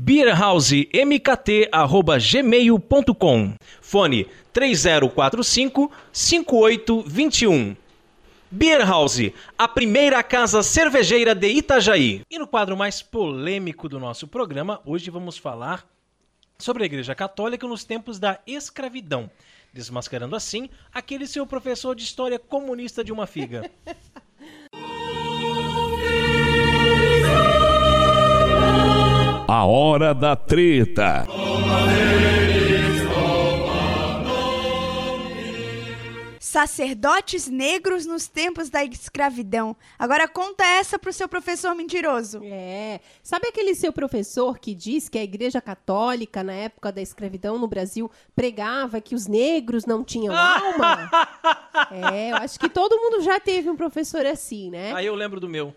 beerhousemkt@gmail.com. Fone 3045 5821. Beer House, a primeira casa cervejeira de Itajaí. E no quadro mais polêmico do nosso programa, hoje vamos falar sobre a Igreja Católica nos tempos da escravidão, desmascarando assim aquele seu professor de história comunista de uma figa. A hora da treta. Sacerdotes negros nos tempos da escravidão. Agora conta essa pro seu professor mentiroso. É. Sabe aquele seu professor que diz que a Igreja Católica, na época da escravidão no Brasil, pregava que os negros não tinham alma? é, eu acho que todo mundo já teve um professor assim, né? Aí eu lembro do meu.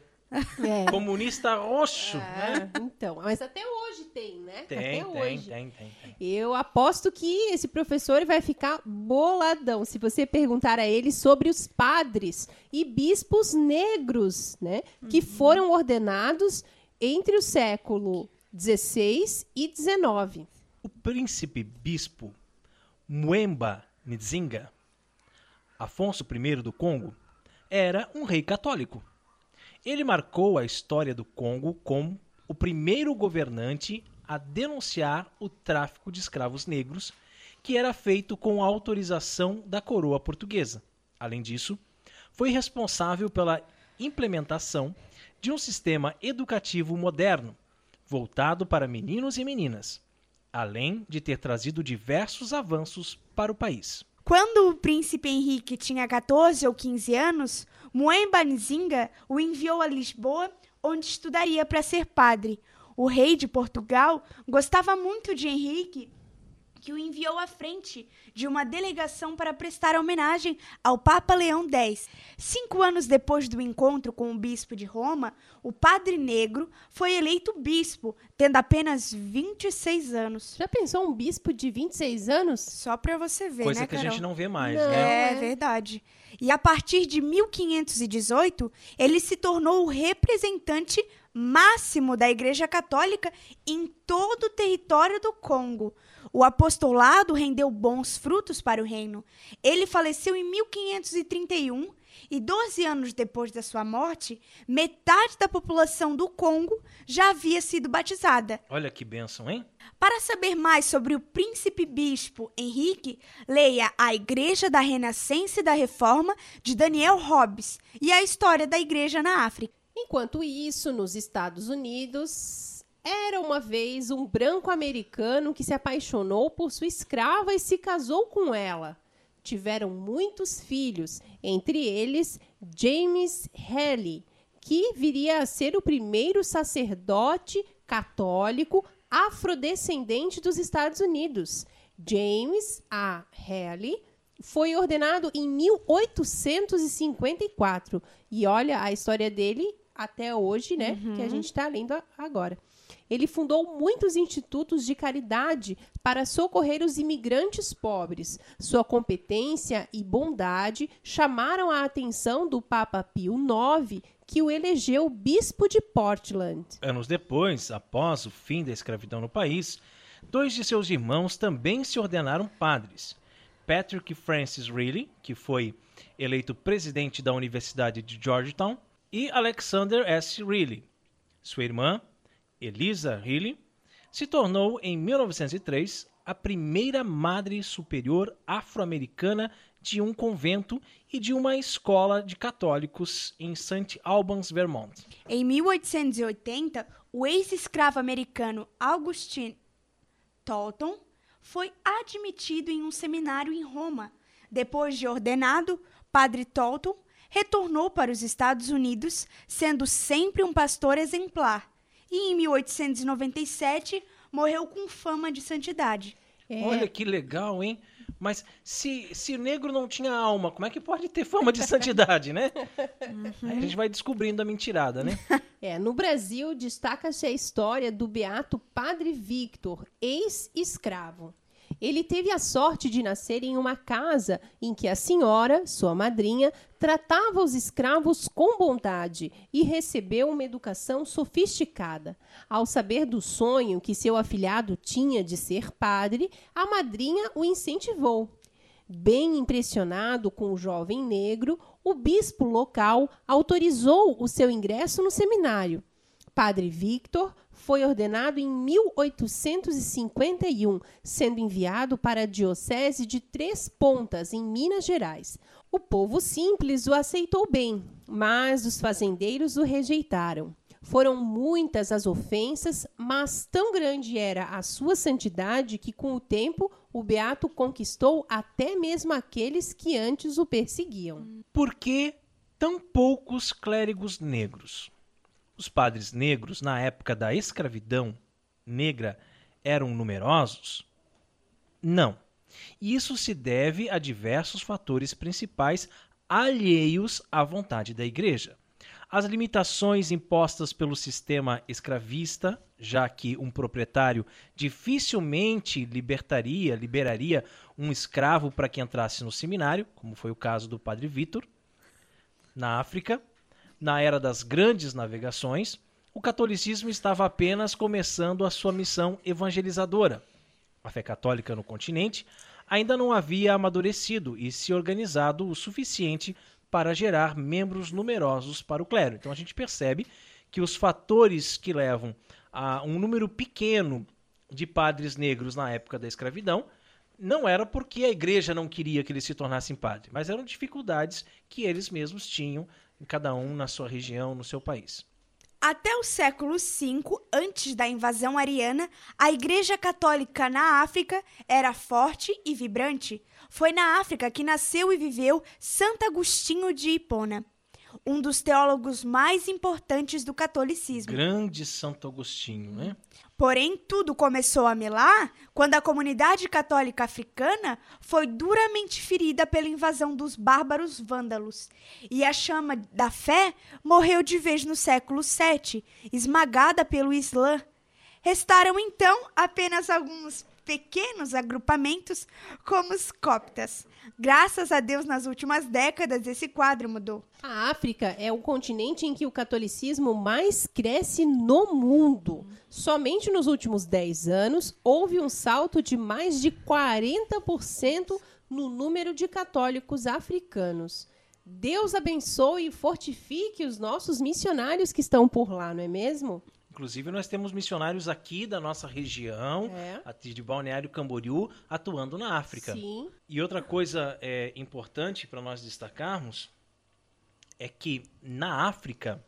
É. Comunista roxo, né? Então, mas até hoje tem, né? Tem, até tem, hoje. tem, tem, tem. Eu aposto que esse professor vai ficar boladão se você perguntar a ele sobre os padres e bispos negros, né, que foram ordenados entre o século 16 e 19. O príncipe bispo Muemba Nzinga, Afonso I do Congo, era um rei católico. Ele marcou a história do Congo como o primeiro governante a denunciar o tráfico de escravos negros, que era feito com autorização da coroa portuguesa. Além disso, foi responsável pela implementação de um sistema educativo moderno, voltado para meninos e meninas, além de ter trazido diversos avanços para o país. Quando o príncipe Henrique tinha 14 ou 15 anos, Muemba Nzinga o enviou a Lisboa, onde estudaria para ser padre. O rei de Portugal gostava muito de Henrique, que o enviou à frente de uma delegação para prestar homenagem ao Papa Leão X. Cinco anos depois do encontro com o bispo de Roma, o padre negro foi eleito bispo, tendo apenas 26 anos. Já pensou um bispo de 26 anos? Só para você ver, Coisa né, que a Carol? gente não vê mais, Não. né? É, é. verdade. E a partir de 1518, ele se tornou o representante máximo da Igreja Católica em todo o território do Congo. O apostolado rendeu bons frutos para o reino. Ele faleceu em 1531 e 12 anos depois da sua morte, metade da população do Congo já havia sido batizada. Olha que bênção, hein? Para saber mais sobre o príncipe bispo Henrique, leia A Igreja da Renascença e da Reforma de Daniel Hobbes e a história da igreja na África. Enquanto isso, nos Estados Unidos, era uma vez um branco americano que se apaixonou por sua escrava e se casou com ela. Tiveram muitos filhos, entre eles James Haley, que viria a ser o primeiro sacerdote católico afrodescendente dos Estados Unidos. James A. Haley foi ordenado em 1854. E olha a história dele até hoje, né? Que a gente está lendo agora. Ele fundou muitos institutos de caridade para socorrer os imigrantes pobres. Sua competência e bondade chamaram a atenção do Papa Pio IX, que o elegeu bispo de Portland. Anos depois, após o fim da escravidão no país, dois de seus irmãos também se ordenaram padres. Patrick Francis Reilly, que foi eleito presidente da Universidade de Georgetown, e Alexander S. Reilly. Sua irmã, Elisa Reilly, se tornou em 1903 a primeira madre superior afro-americana de um convento e de uma escola de católicos em St. Albans, Vermont. Em 1880, o ex-escravo americano Augustine Tolton foi admitido em um seminário em Roma. Depois de ordenado, Padre Tolton retornou para os Estados Unidos, sendo sempre um pastor exemplar. E em 1897 morreu com fama de santidade. É, Olha que legal, hein? Mas se, se o negro não tinha alma, como é que pode ter fama de santidade, né? Aí a gente vai descobrindo a mentirada, né? É, no Brasil, destaca-se a história do beato Padre Victor, ex-escravo. Ele teve a sorte de nascer em uma casa em que a senhora, sua madrinha, tratava os escravos com bondade e recebeu uma educação sofisticada. Ao saber do sonho que seu afilhado tinha de ser padre, a madrinha o incentivou. Bem impressionado com o jovem negro, o bispo local autorizou o seu ingresso no seminário. Padre Victor foi ordenado em 1851, sendo enviado para a Diocese de Três Pontas, em Minas Gerais. O povo simples o aceitou bem, mas os fazendeiros o rejeitaram. Foram muitas as ofensas, mas tão grande era a sua santidade que, com o tempo, o beato conquistou até mesmo aqueles que antes o perseguiam. Por que tão poucos clérigos negros? Os padres negros, na época da escravidão negra, eram numerosos? Não. Isso se deve a diversos fatores principais alheios à vontade da Igreja. As limitações impostas pelo sistema escravista, já que um proprietário dificilmente libertaria, liberaria um escravo para que entrasse no seminário, como foi o caso do padre Vítor, na África, na era das grandes navegações, o catolicismo estava apenas começando a sua missão evangelizadora. A fé católica no continente ainda não havia amadurecido e se organizado o suficiente para gerar membros numerosos para o clero. Então a gente percebe que os fatores que levam a um número pequeno de padres negros na época da escravidão não era porque a igreja não queria que eles se tornassem padres, mas eram dificuldades que eles mesmos tinham cada um na sua região, no seu país. Até o século V, antes da invasão ariana, a Igreja Católica na África era forte e vibrante. Foi na África que nasceu e viveu Santo Agostinho de Hipona, um dos teólogos mais importantes do catolicismo. Grande Santo Agostinho, né? Porém, tudo começou a melar quando a comunidade católica africana foi duramente ferida pela invasão dos bárbaros vândalos, e a chama da fé morreu de vez no século VII, esmagada pelo Islã. Restaram então apenas alguns pequenos agrupamentos como os coptas. Graças a Deus, nas últimas décadas, esse quadro mudou. A África é o continente em que o catolicismo mais cresce no mundo. Somente nos últimos 10 anos houve um salto de mais de 40% no número de católicos africanos. Deus abençoe e fortifique os nossos missionários que estão por lá, não é mesmo? Inclusive, nós temos missionários aqui da nossa região, é. de Balneário Camboriú, atuando na África. Sim. E outra coisa é, importante para nós destacarmos é que na África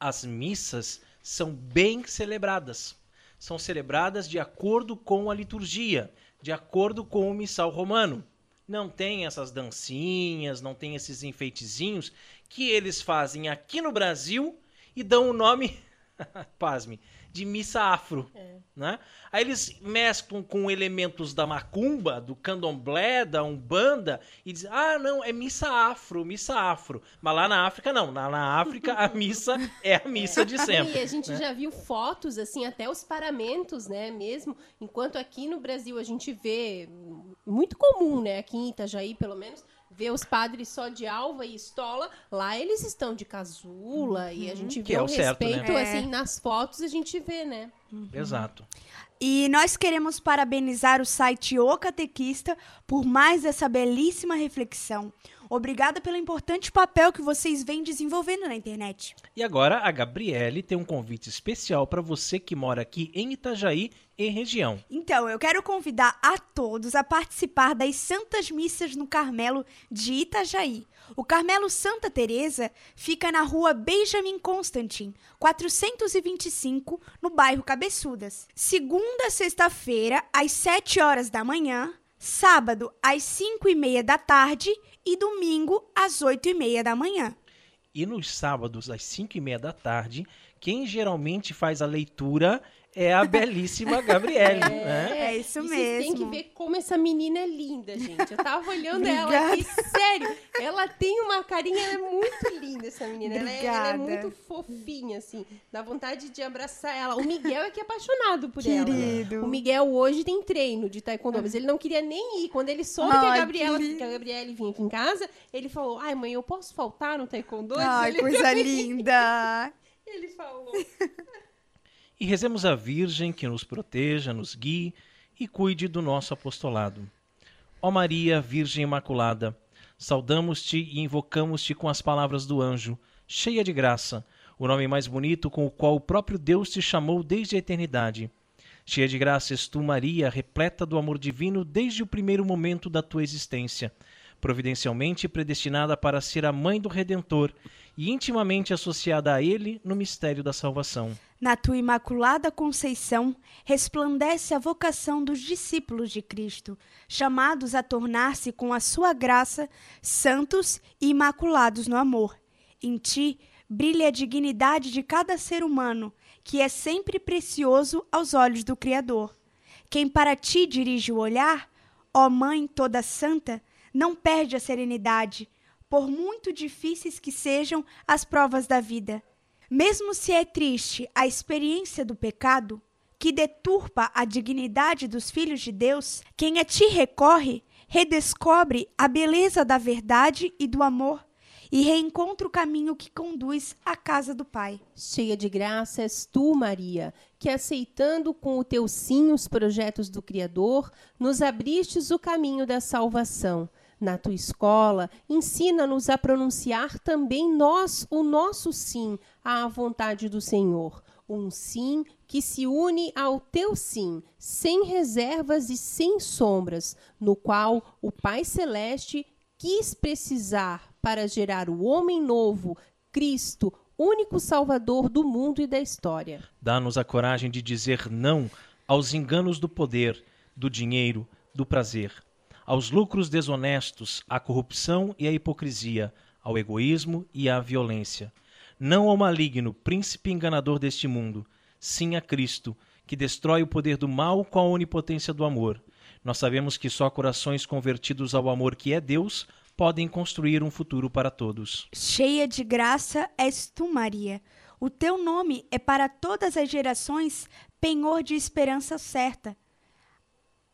as missas são bem celebradas. São celebradas de acordo com a liturgia, de acordo com o missal romano. Não tem essas dancinhas, não tem esses enfeitezinhos que eles fazem aqui no Brasil e dão o nome pasme, de missa afro. É. Né? Aí eles mesclam com elementos da macumba, do candomblé, da umbanda, e dizem, ah, não, é missa afro, missa afro. Mas lá na África, não. Na, na África, a missa é a missa de sempre. E a gente né? já viu fotos, assim, até os paramentos, né, mesmo. Enquanto aqui no Brasil a gente vê, muito comum, né, aqui em Itajaí, pelo menos, ver os padres só de alva e estola, lá eles estão de casula uhum. e a gente que vê é o, certo, respeito, né? assim, é. nas fotos a gente vê, né? Uhum. Exato. E nós queremos parabenizar o site O Catequista por mais essa belíssima reflexão. Obrigada pelo importante papel que vocês vêm desenvolvendo na internet. E agora a Gabriele tem um convite especial para você que mora aqui em Itajaí e região. Então, eu quero convidar a todos a participar das Santas Missas no Carmelo de Itajaí. O Carmelo Santa Teresa fica na rua Benjamin Constantin, 425, no bairro Cabeçudas. Segunda a sexta-feira, às 7 horas da manhã, sábado às 5 e meia da tarde e domingo às 8 e meia da manhã. E nos sábados às 5 e meia da tarde, quem geralmente faz a leitura é a belíssima Gabriele. É, né? é isso e mesmo. Vocês têm que ver como essa menina é linda, gente. Eu tava olhando ela aqui, sério. Ela tem uma carinha, ela é muito linda, essa menina. Ela é, ela é, muito fofinha, assim. Dá vontade de abraçar ela. O Miguel é que é apaixonado por Querido. ela. Né? O Miguel hoje tem treino de taekwondo, mas ele não queria nem ir. Quando ele soube Ai, que, a Gabriela, que, que a Gabriele vinha aqui em casa, ele falou: Ai, mãe, eu posso faltar no taekwondo? Ai, ele coisa linda! Ele falou. E rezemos a Virgem que nos proteja, nos guie e cuide do nosso apostolado. Ó Maria, Virgem Imaculada, Saudamos-te e invocamos-te com as palavras do anjo, cheia de graça, o nome mais bonito com o qual o próprio Deus te chamou desde a eternidade. Cheia de graça és tu, Maria, repleta do amor divino desde o primeiro momento da tua existência, providencialmente predestinada para ser a mãe do Redentor e intimamente associada a ele no mistério da salvação. Na tua imaculada conceição resplandece a vocação dos discípulos de Cristo, chamados a tornar-se com a sua graça santos e imaculados no amor. Em ti brilha a dignidade de cada ser humano, que é sempre precioso aos olhos do Criador. Quem para ti dirige o olhar, ó Mãe toda santa, não perde a serenidade, por muito difíceis que sejam as provas da vida. Mesmo se é triste a experiência do pecado, que deturpa a dignidade dos filhos de Deus, quem a ti recorre redescobre a beleza da verdade e do amor e reencontra o caminho que conduz à casa do Pai. Cheia de graça és tu, Maria, que aceitando com o teu sim os projetos do Criador, nos abristes o caminho da salvação. Na tua escola, ensina-nos a pronunciar também nós o nosso sim à vontade do Senhor. Um sim que se une ao teu sim, sem reservas e sem sombras, no qual o Pai Celeste quis precisar para gerar o homem novo, Cristo, único Salvador do mundo e da história. Dá-nos a coragem de dizer não aos enganos do poder, do dinheiro, do prazer aos lucros desonestos, à corrupção e à hipocrisia, ao egoísmo e à violência. Não ao maligno, príncipe enganador deste mundo, sim a Cristo, que destrói o poder do mal com a onipotência do amor. Nós sabemos que só corações convertidos ao amor que é Deus podem construir um futuro para todos. Cheia de graça és tu, Maria. O teu nome é para todas as gerações penhor de esperança certa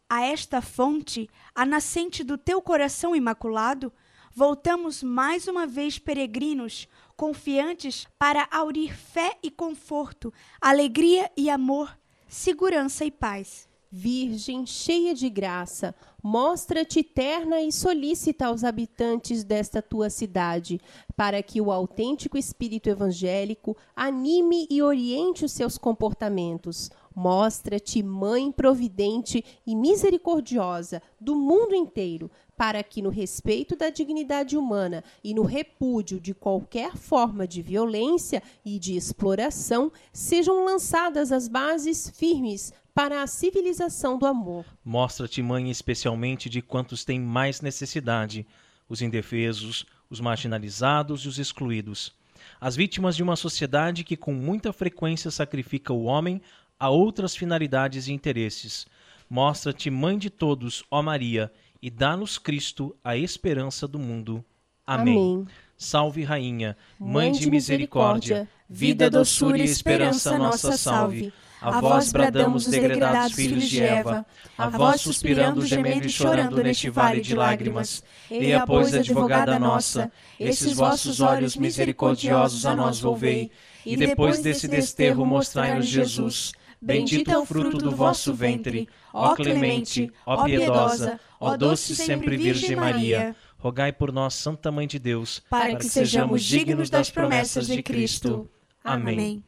a esta fonte, a nascente do teu coração imaculado, voltamos mais uma vez peregrinos, confiantes para aurir fé e conforto, alegria e amor, segurança e paz. Virgem cheia de graça, mostra-te terna e solícita aos habitantes desta tua cidade, para que o autêntico espírito evangélico anime e oriente os seus comportamentos. Mostra-te mãe providente e misericordiosa do mundo inteiro, para que no respeito da dignidade humana e no repúdio de qualquer forma de violência e de exploração sejam lançadas as bases firmes para a civilização do amor. Mostra-te mãe especialmente de quantos têm mais necessidade, os indefesos, os marginalizados e os excluídos. As vítimas de uma sociedade que com muita frequência sacrifica o homem a outras finalidades e interesses. Mostra-te mãe de todos, ó Maria, e dá-nos Cristo a esperança do mundo. Amém. Amém. Salve, Rainha, Mãe de misericórdia, vida, doçura e esperança nossa salve. A vós bradamos os degredados filhos de Eva, a vós suspirando, gemendo e chorando neste vale de lágrimas. Eia, pois, advogada nossa, esses vossos olhos misericordiosos a nós volvei, e depois desse desterro mostrai-nos Jesus Bendito é o fruto do vosso ventre, ó clemente, ó piedosa, ó doce sempre Virgem Maria. Rogai por nós, Santa Mãe de Deus, para que sejamos dignos das promessas de Cristo. Amém.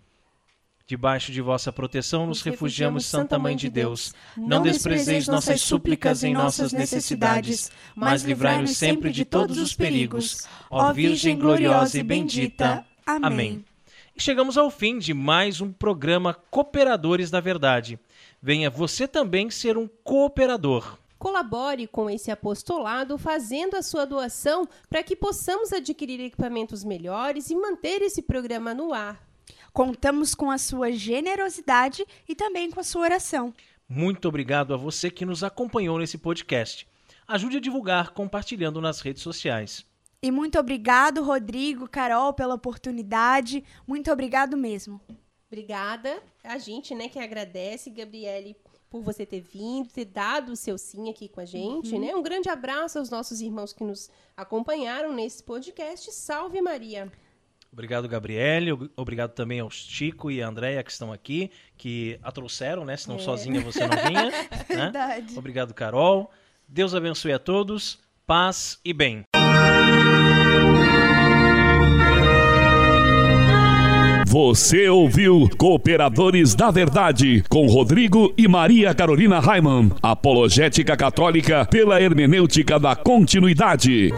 Debaixo de vossa proteção nos refugiamos, Santa Mãe de Deus. Não desprezeis nossas súplicas em nossas necessidades, mas livrai-nos sempre de todos os perigos. Ó Virgem gloriosa e bendita. Amém. E chegamos ao fim de mais um programa Cooperadores da Verdade. Venha você também ser um cooperador. Colabore com esse apostolado fazendo a sua doação para que possamos adquirir equipamentos melhores e manter esse programa no ar. Contamos com a sua generosidade e também com a sua oração. Muito obrigado a você que nos acompanhou nesse podcast. Ajude a divulgar compartilhando nas redes sociais. E muito obrigado, Rodrigo, Carol, pela oportunidade. Muito obrigado mesmo. Obrigada. A gente, né, que agradece, Gabriele, por você ter vindo, ter dado o seu sim aqui com a gente, uhum. né? Um grande abraço aos nossos irmãos que nos acompanharam nesse podcast. Salve Maria. Obrigado, Gabriele. Obrigado também ao Chico e a Andréia que estão aqui, que a trouxeram, né? Senão é. sozinha você não vinha. né? Verdade. Obrigado, Carol. Deus abençoe a todos. Paz e bem. Você ouviu Cooperadores da Verdade com Rodrigo e Maria Carolina Raiman. Apologética Católica pela hermenêutica da continuidade.